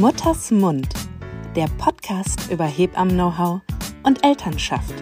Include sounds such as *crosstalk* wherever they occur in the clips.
Mutters Mund, der Podcast über Hebammen-Know-how und Elternschaft.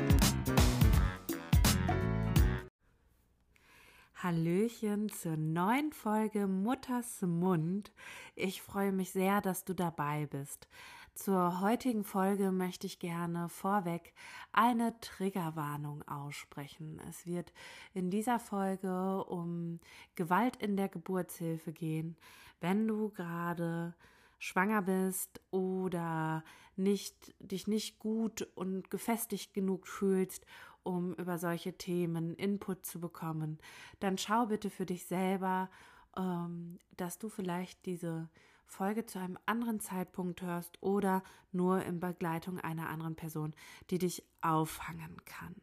Hallöchen zur neuen Folge Mutters Mund. Ich freue mich sehr, dass du dabei bist. Zur heutigen Folge möchte ich gerne vorweg eine Triggerwarnung aussprechen. Es wird in dieser Folge um Gewalt in der Geburtshilfe gehen. Wenn du gerade schwanger bist oder nicht, dich nicht gut und gefestigt genug fühlst, um über solche Themen Input zu bekommen, dann schau bitte für dich selber, ähm, dass du vielleicht diese Folge zu einem anderen Zeitpunkt hörst oder nur in Begleitung einer anderen Person, die dich auffangen kann.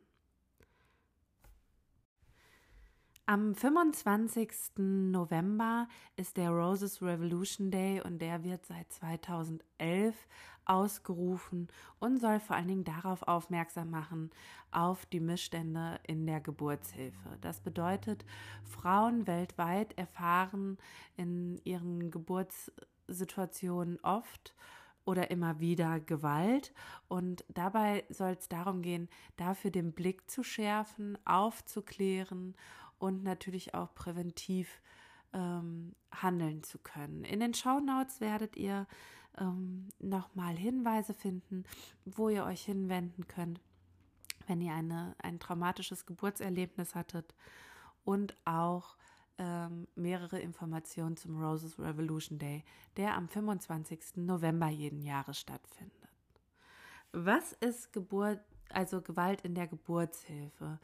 Am 25. November ist der Roses Revolution Day und der wird seit 2011 ausgerufen und soll vor allen Dingen darauf aufmerksam machen, auf die Missstände in der Geburtshilfe. Das bedeutet, Frauen weltweit erfahren in ihren Geburtssituationen oft oder immer wieder Gewalt. Und dabei soll es darum gehen, dafür den Blick zu schärfen, aufzuklären und natürlich auch präventiv ähm, handeln zu können. In den Shownotes werdet ihr ähm, nochmal Hinweise finden, wo ihr euch hinwenden könnt, wenn ihr eine, ein traumatisches Geburtserlebnis hattet und auch ähm, mehrere Informationen zum Roses Revolution Day, der am 25. November jeden Jahres stattfindet. Was ist Geburt, also Gewalt in der Geburtshilfe?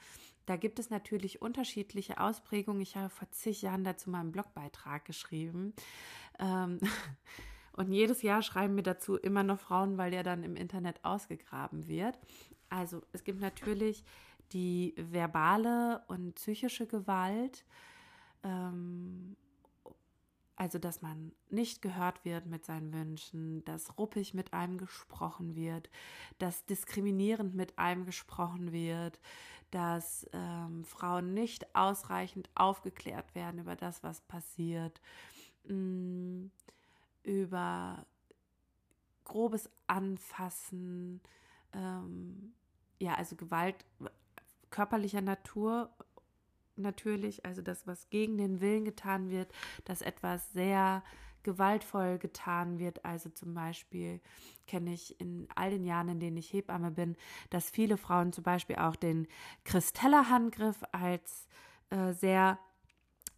Da gibt es natürlich unterschiedliche Ausprägungen. Ich habe vor zig Jahren dazu mal einen Blogbeitrag geschrieben. Ähm, *laughs* und jedes Jahr schreiben mir dazu immer noch Frauen, weil der dann im Internet ausgegraben wird. Also es gibt natürlich die verbale und psychische Gewalt. Ähm, also, dass man nicht gehört wird mit seinen Wünschen, dass ruppig mit einem gesprochen wird, dass diskriminierend mit einem gesprochen wird, dass ähm, Frauen nicht ausreichend aufgeklärt werden über das, was passiert, mh, mm, über grobes Anfassen, ähm, ja, also Gewalt körperlicher Natur natürlich, also das, was gegen den Willen getan wird, dass etwas sehr gewaltvoll getan wird. Also zum Beispiel kenne ich in all den Jahren, in denen ich Hebamme bin, dass viele Frauen zum Beispiel auch den Christeller-Handgriff als äh, sehr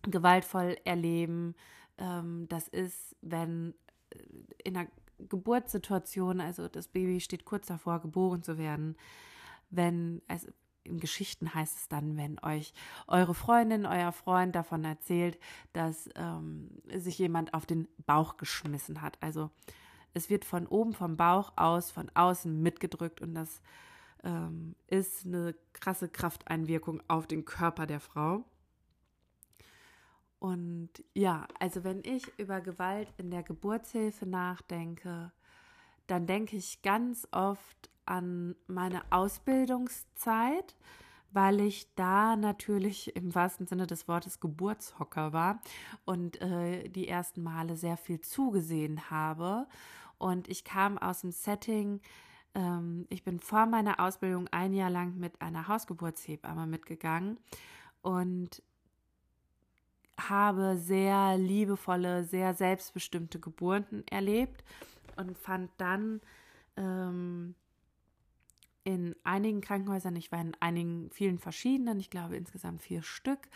gewaltvoll erleben. Ähm, das ist, wenn äh, in einer Geburtssituation, also das Baby steht kurz davor, geboren zu werden, wenn, also in Geschichten heißt es dann, wenn euch eure Freundin, euer Freund davon erzählt, dass ähm, sich jemand auf den Bauch geschmissen hat. Also es wird von oben vom Bauch aus, von außen mitgedrückt und das ähm, ist eine krasse Krafteinwirkung auf den Körper der Frau. Und ja, also wenn ich über Gewalt in der Geburtshilfe nachdenke, dann denke ich ganz oft an meine Ausbildungszeit, weil ich da natürlich im wahrsten Sinne des Wortes Geburtshocker war und äh, die ersten Male sehr viel zugesehen habe. Und ich kam aus dem Setting, ähm, ich bin vor meiner Ausbildung ein Jahr lang mit einer Hausgeburtshebamme mitgegangen und habe sehr liebevolle, sehr selbstbestimmte Geburten erlebt und fand dann ähm, in einigen Krankenhäusern, ich war in einigen, vielen verschiedenen, ich glaube insgesamt vier Stück,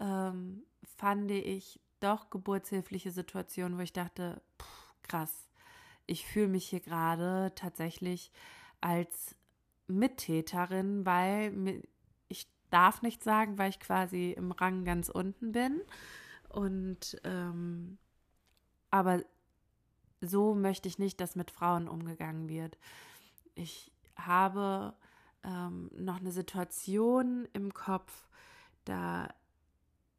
ähm, fand ich doch geburtshilfliche Situationen, wo ich dachte, pff, krass, ich fühle mich hier gerade tatsächlich als Mittäterin, weil ich darf nicht sagen, weil ich quasi im Rang ganz unten bin. Und ähm, aber so möchte ich nicht, dass mit Frauen umgegangen wird. Ich habe ähm, noch eine Situation im Kopf, da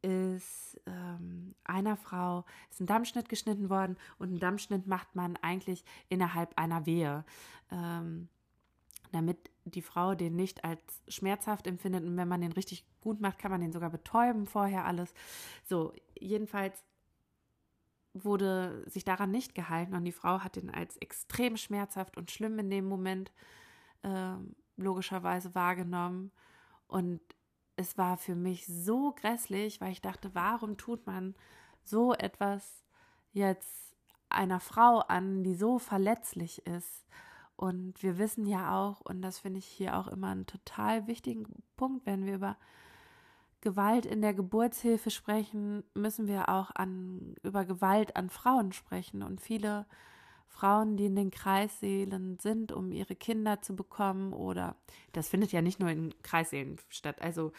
ist ähm, einer Frau ist ein Dammschnitt geschnitten worden und einen Dammschnitt macht man eigentlich innerhalb einer Wehe, ähm, damit die Frau den nicht als schmerzhaft empfindet und wenn man den richtig gut macht, kann man den sogar betäuben vorher alles. So, jedenfalls wurde sich daran nicht gehalten und die Frau hat ihn als extrem schmerzhaft und schlimm in dem Moment äh, logischerweise wahrgenommen. Und es war für mich so grässlich, weil ich dachte, warum tut man so etwas jetzt einer Frau an, die so verletzlich ist? Und wir wissen ja auch, und das finde ich hier auch immer einen total wichtigen Punkt, wenn wir über Gewalt in der Geburtshilfe sprechen, müssen wir auch an, über Gewalt an Frauen sprechen. Und viele Frauen, die in den Kreissälen sind, um ihre Kinder zu bekommen, oder das findet ja nicht nur in Kreissälen statt, also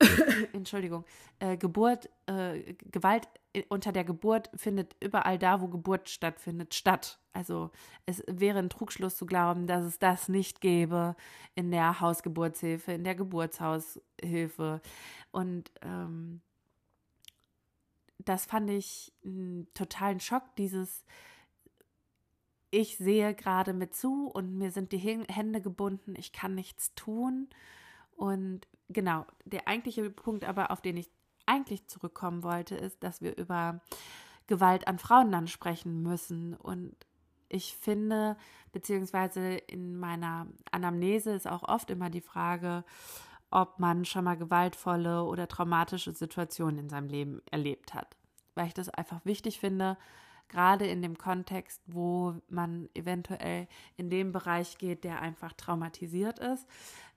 *laughs* Entschuldigung, äh, Geburt, äh, Gewalt unter der Geburt findet überall da, wo Geburt stattfindet, statt. Also es wäre ein Trugschluss zu glauben, dass es das nicht gäbe in der Hausgeburtshilfe, in der Geburtshaushilfe. Und ähm, das fand ich einen totalen Schock, dieses ich sehe gerade mit zu und mir sind die Hände gebunden, ich kann nichts tun. Und genau, der eigentliche Punkt aber, auf den ich eigentlich zurückkommen wollte, ist, dass wir über Gewalt an Frauen dann sprechen müssen. Und ich finde, beziehungsweise in meiner Anamnese ist auch oft immer die Frage, ob man schon mal gewaltvolle oder traumatische Situationen in seinem Leben erlebt hat. Weil ich das einfach wichtig finde, gerade in dem Kontext, wo man eventuell in dem Bereich geht, der einfach traumatisiert ist,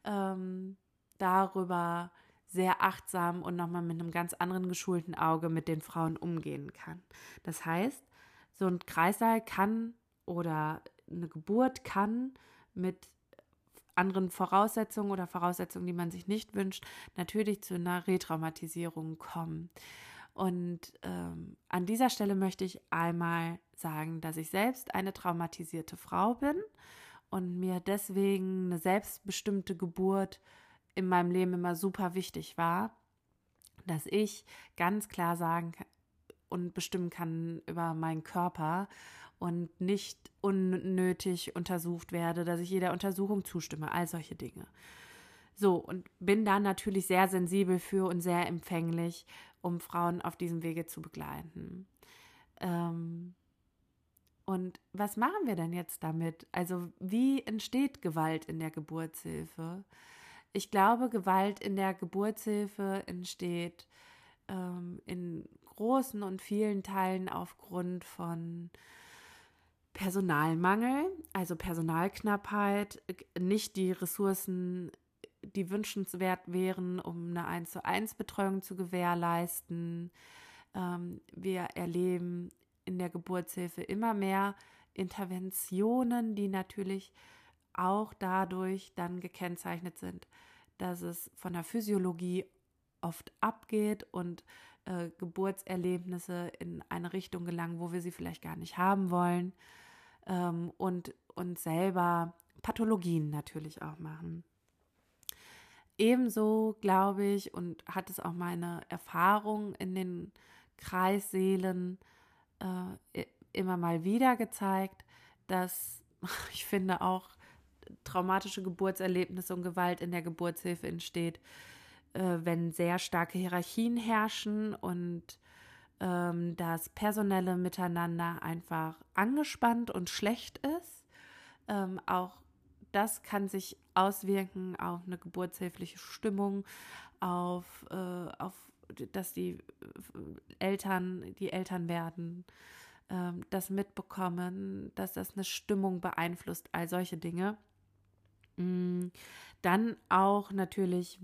ähm, darüber sehr achtsam und nochmal mit einem ganz anderen geschulten Auge mit den Frauen umgehen kann. Das heißt, so ein Kreissaal kann oder eine Geburt kann mit anderen Voraussetzungen oder Voraussetzungen, die man sich nicht wünscht, natürlich zu einer Retraumatisierung kommen. Und ähm, an dieser Stelle möchte ich einmal sagen, dass ich selbst eine traumatisierte Frau bin und mir deswegen eine selbstbestimmte Geburt in meinem Leben immer super wichtig war, dass ich ganz klar sagen und bestimmen kann über meinen Körper und nicht unnötig untersucht werde, dass ich jeder Untersuchung zustimme, all solche Dinge. So, und bin da natürlich sehr sensibel für und sehr empfänglich, um Frauen auf diesem Wege zu begleiten. Ähm, und was machen wir denn jetzt damit? Also, wie entsteht Gewalt in der Geburtshilfe? Ich glaube, Gewalt in der Geburtshilfe entsteht ähm, in großen und vielen Teilen aufgrund von Personalmangel, also Personalknappheit, nicht die Ressourcen, die wünschenswert wären, um eine 1 zu 1 Betreuung zu gewährleisten. Ähm, wir erleben in der Geburtshilfe immer mehr Interventionen, die natürlich auch dadurch dann gekennzeichnet sind, dass es von der Physiologie oft abgeht und äh, Geburtserlebnisse in eine Richtung gelangen, wo wir sie vielleicht gar nicht haben wollen ähm, und uns selber Pathologien natürlich auch machen. Ebenso glaube ich und hat es auch meine Erfahrung in den Kreisseelen äh, immer mal wieder gezeigt, dass *laughs* ich finde auch traumatische Geburtserlebnisse und Gewalt in der Geburtshilfe entsteht, äh, wenn sehr starke Hierarchien herrschen und ähm, das personelle Miteinander einfach angespannt und schlecht ist. Ähm, auch das kann sich auswirken auf eine geburtshilfliche Stimmung, auf, äh, auf dass die Eltern, die Eltern werden, äh, das mitbekommen, dass das eine Stimmung beeinflusst, all solche Dinge. Mm, dann auch natürlich,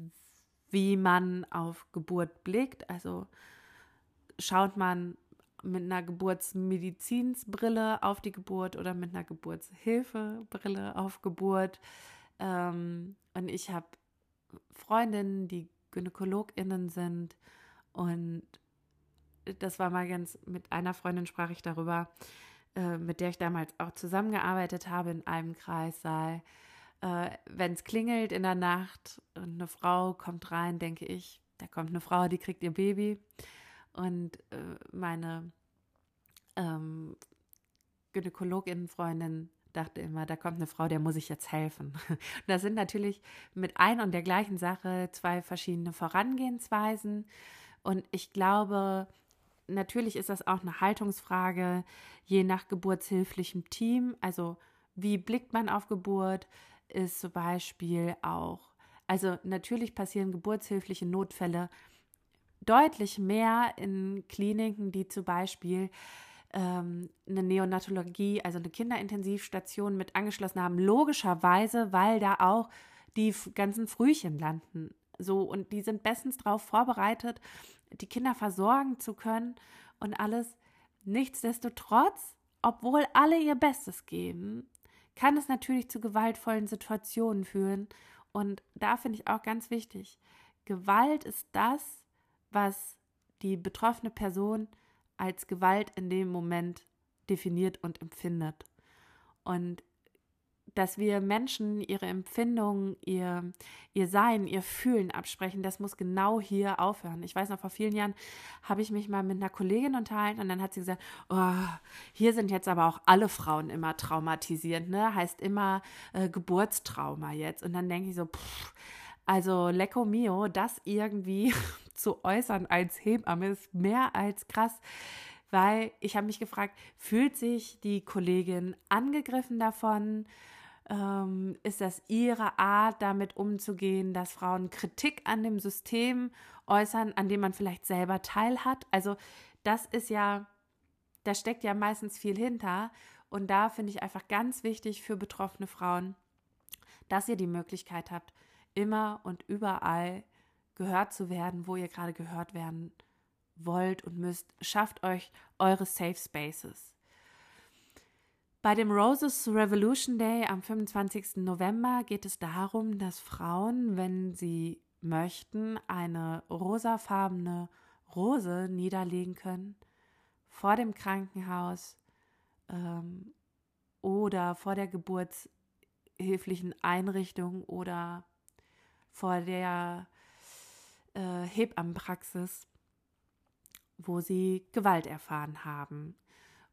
wie man auf Geburt blickt. Also schaut man mit einer Geburtsmedizinsbrille auf die Geburt oder mit einer Geburtshilfebrille auf Geburt. Ähm, und ich habe Freundinnen, die GynäkologInnen sind. Und das war mal ganz, mit einer Freundin sprach ich darüber, äh, mit der ich damals auch zusammengearbeitet habe in einem Kreissaal äh, wenn es klingelt in der Nacht und eine Frau kommt rein, denke ich, da kommt eine Frau, die kriegt ihr Baby. Und äh, meine ähm, Gynäkologin-Freundin dachte immer, da kommt eine Frau, der muss ich jetzt helfen. *laughs* Und das sind natürlich mit ein und der gleichen Sache zwei verschiedene Vorangehensweisen. Und ich glaube, natürlich ist das auch eine Haltungsfrage, je nach geburtshilflichem Team. Also wie blickt man auf Geburt, ist zum Beispiel auch, also natürlich passieren geburtshilfliche Notfälle deutlich mehr in Kliniken, die zum Beispiel ähm, eine Neonatologie, also eine Kinderintensivstation mit angeschlossen haben, logischerweise, weil da auch die ganzen Frühchen landen. So, und die sind bestens darauf vorbereitet, die Kinder versorgen zu können und alles. Nichtsdestotrotz, obwohl alle ihr Bestes geben, kann es natürlich zu gewaltvollen Situationen führen. Und da finde ich auch ganz wichtig, Gewalt ist das, was die betroffene Person als Gewalt in dem Moment definiert und empfindet. Und dass wir Menschen ihre Empfindungen, ihr, ihr Sein, ihr Fühlen absprechen, das muss genau hier aufhören. Ich weiß noch, vor vielen Jahren habe ich mich mal mit einer Kollegin unterhalten und dann hat sie gesagt, oh, hier sind jetzt aber auch alle Frauen immer traumatisiert, ne? Heißt immer äh, Geburtstrauma jetzt. Und dann denke ich so, pff, also Lecco Mio, das irgendwie *laughs* zu äußern als Hebamme ist mehr als krass weil ich habe mich gefragt, fühlt sich die Kollegin angegriffen davon? Ähm, ist das ihre Art, damit umzugehen, dass Frauen Kritik an dem System äußern, an dem man vielleicht selber teil hat? Also das ist ja, da steckt ja meistens viel hinter. Und da finde ich einfach ganz wichtig für betroffene Frauen, dass ihr die Möglichkeit habt, immer und überall gehört zu werden, wo ihr gerade gehört werden wollt und müsst. Schafft euch eure Safe Spaces. Bei dem Roses Revolution Day am 25. November geht es darum, dass Frauen, wenn sie möchten, eine rosafarbene Rose niederlegen können vor dem Krankenhaus ähm, oder vor der geburtshilflichen Einrichtung oder vor der äh, Hebammenpraxis, wo sie Gewalt erfahren haben.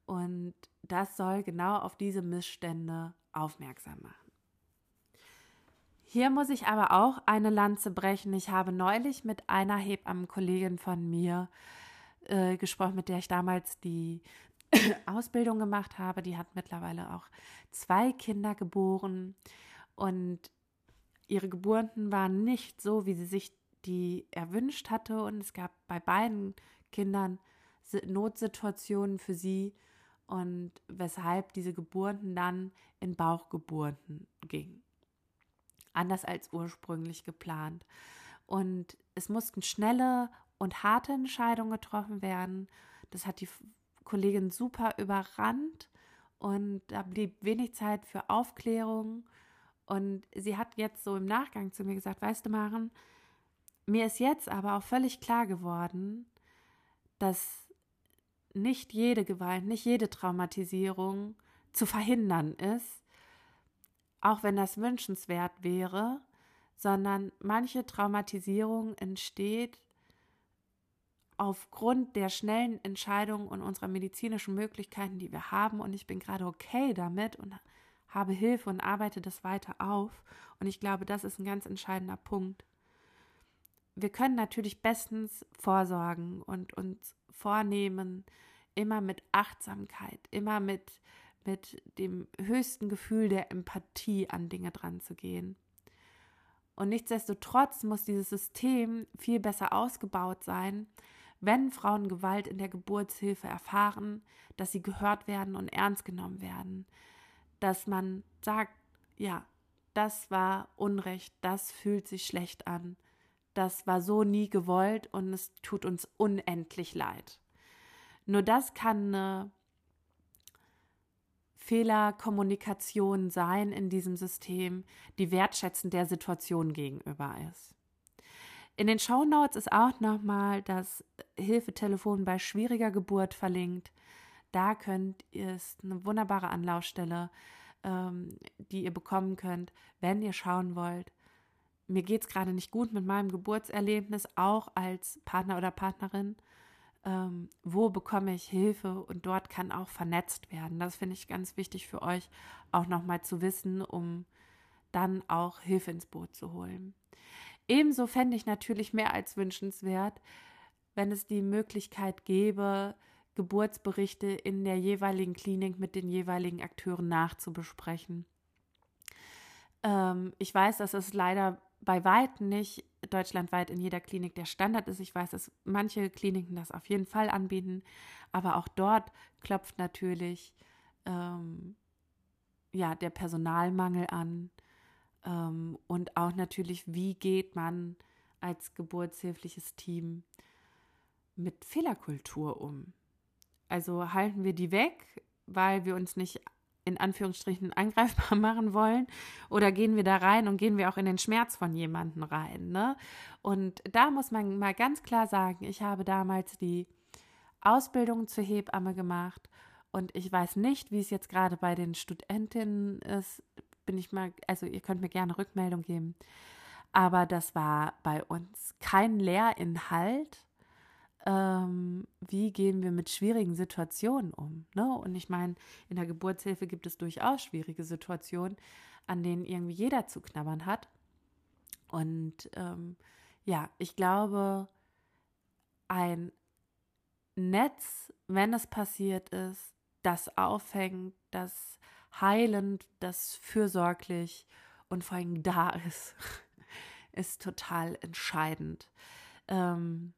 Und das soll genau auf diese Missstände aufmerksam machen. Hier muss ich aber auch eine Lanze brechen. Ich habe neulich mit einer Hebammenkollegin von mir äh, gesprochen, mit der ich damals die *coughs* Ausbildung gemacht habe. Die hat mittlerweile auch zwei Kinder geboren und ihre Geburten waren nicht so, wie sie sich die erwünscht hatte. Und es gab bei beiden Kindern Notsituationen für sie, und weshalb diese Geburten dann in Bauchgeburten gingen. Anders als ursprünglich geplant. Und es mussten schnelle und harte Entscheidungen getroffen werden. Das hat die Kollegin super überrannt und da blieb wenig Zeit für Aufklärung. Und sie hat jetzt so im Nachgang zu mir gesagt, weißt du, Maren, mir ist jetzt aber auch völlig klar geworden, dass nicht jede Gewalt, nicht jede Traumatisierung zu verhindern ist, auch wenn das wünschenswert wäre, sondern manche Traumatisierung entsteht aufgrund der schnellen Entscheidungen und unserer medizinischen Möglichkeiten, die wir haben. Und ich bin gerade okay damit und habe Hilfe und arbeite das weiter auf. Und ich glaube, das ist ein ganz entscheidender Punkt. Wir können natürlich bestens vorsorgen und uns vornehmen, immer mit Achtsamkeit, immer mit, mit dem höchsten Gefühl der Empathie an Dinge dran zu gehen. Und nichtsdestotrotz muss dieses System viel besser ausgebaut sein, wenn Frauen Gewalt in der Geburtshilfe erfahren, dass sie gehört werden und ernst genommen werden, dass man sagt, ja, das war Unrecht, das fühlt sich schlecht an, das war so nie gewollt und es tut uns unendlich leid. Nur das kann eine Fehlerkommunikation sein in diesem System, die wertschätzend der Situation gegenüber ist. In den Show Notes ist auch nochmal das Hilfetelefon bei schwieriger Geburt verlinkt. Da könnt ihr es eine wunderbare Anlaufstelle, ähm, die ihr bekommen könnt, wenn ihr schauen wollt. Mir geht es gerade nicht gut mit meinem Geburtserlebnis, auch als Partner oder Partnerin ähm, wo bekomme ich Hilfe und dort kann auch vernetzt werden. Das finde ich ganz wichtig für euch auch nochmal zu wissen, um dann auch Hilfe ins Boot zu holen. Ebenso fände ich natürlich mehr als wünschenswert, wenn es die Möglichkeit gäbe, Geburtsberichte in der jeweiligen Klinik mit den jeweiligen Akteuren nachzubesprechen. Ähm, ich weiß, dass es leider bei weitem nicht deutschlandweit in jeder Klinik der Standard ist. Ich weiß, dass manche Kliniken das auf jeden Fall anbieten, aber auch dort klopft natürlich ähm, ja der Personalmangel an ähm, und auch natürlich, wie geht man als geburtshilfliches Team mit Fehlerkultur um? Also halten wir die weg, weil wir uns nicht in Anführungsstrichen angreifbar *laughs* machen wollen? Oder gehen wir da rein und gehen wir auch in den Schmerz von jemandem rein? Ne? Und da muss man mal ganz klar sagen, ich habe damals die Ausbildung zur Hebamme gemacht und ich weiß nicht, wie es jetzt gerade bei den Studentinnen ist. Bin ich mal, also ihr könnt mir gerne Rückmeldung geben. Aber das war bei uns kein Lehrinhalt, ähm, wie gehen wir mit schwierigen Situationen um. Ne? Und ich meine, in der Geburtshilfe gibt es durchaus schwierige Situationen, an denen irgendwie jeder zu knabbern hat. Und ähm, ja, ich glaube, ein Netz, wenn es passiert ist, das aufhängt, das heilend, das fürsorglich und vor allem da *laughs* ist, ist total entscheidend. Ähm,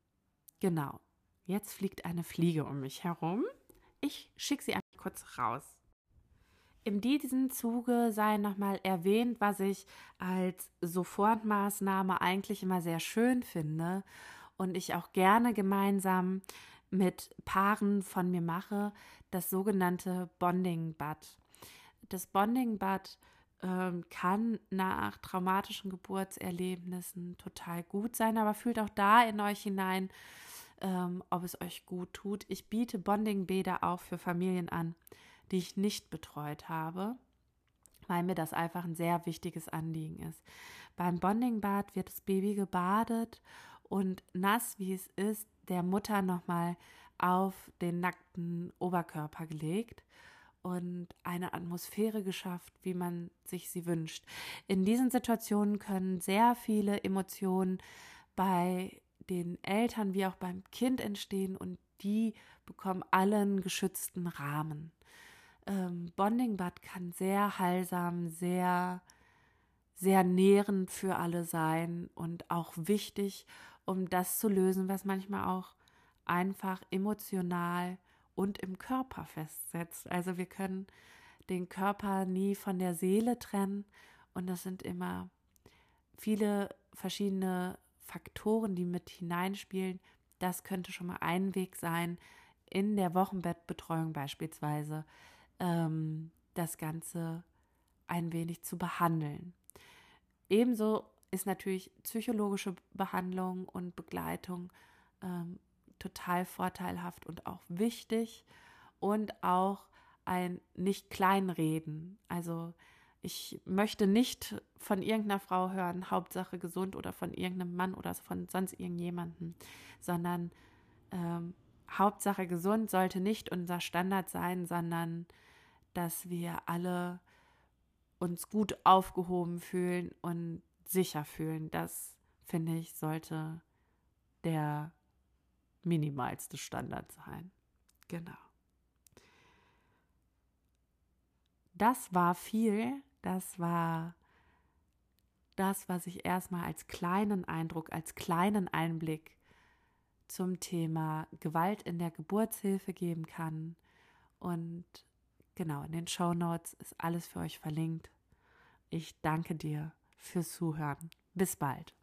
Genau. Jetzt fliegt eine Fliege um mich herum. Ich schicke sie einfach kurz raus. In diesem Zuge sei nochmal erwähnt, was ich als Sofortmaßnahme eigentlich immer sehr schön finde und ich auch gerne gemeinsam mit Paaren von mir mache, das sogenannte Bonding Bud. Das Bonding Bud ähm, kann nach traumatischen Geburtserlebnissen total gut sein, aber fühlt auch da in euch hinein, ähm, ob es euch gut tut. Ich biete Bonding-Bäder auch für Familien an, die ich nicht betreut habe, weil mir das einfach ein sehr wichtiges Anliegen ist. Beim Bonding-Bad wird das Baby gebadet und nass, wie es ist, der Mutter nochmal auf den nackten Oberkörper gelegt und eine Atmosphäre geschafft, wie man sich sie wünscht. In diesen Situationen können sehr viele Emotionen bei den Eltern wie auch beim Kind entstehen und die bekommen allen geschützten Rahmen. Ähm, Bonding Bad kann sehr heilsam, sehr, sehr nährend für alle sein und auch wichtig, um das zu lösen, was manchmal auch einfach emotional und im Körper festsetzt. Also wir können den Körper nie von der Seele trennen und das sind immer viele verschiedene Faktoren, die mit hineinspielen, das könnte schon mal ein Weg sein, in der Wochenbettbetreuung beispielsweise ähm, das Ganze ein wenig zu behandeln. Ebenso ist natürlich psychologische Behandlung und Begleitung ähm, total vorteilhaft und auch wichtig und auch ein nicht kleinreden. Also ich möchte nicht von irgendeiner Frau hören, Hauptsache gesund oder von irgendeinem Mann oder von sonst irgendjemandem, sondern ähm, Hauptsache gesund sollte nicht unser Standard sein, sondern dass wir alle uns gut aufgehoben fühlen und sicher fühlen. Das, finde ich, sollte der minimalste Standard sein. Genau. Das war viel das war das, was ich erstmal als kleinen Eindruck, als kleinen Einblick zum Thema Gewalt in der Geburtshilfe geben kann. Und genau, in den Show Notes ist alles für euch verlinkt. Ich danke dir fürs Zuhören. Bis bald.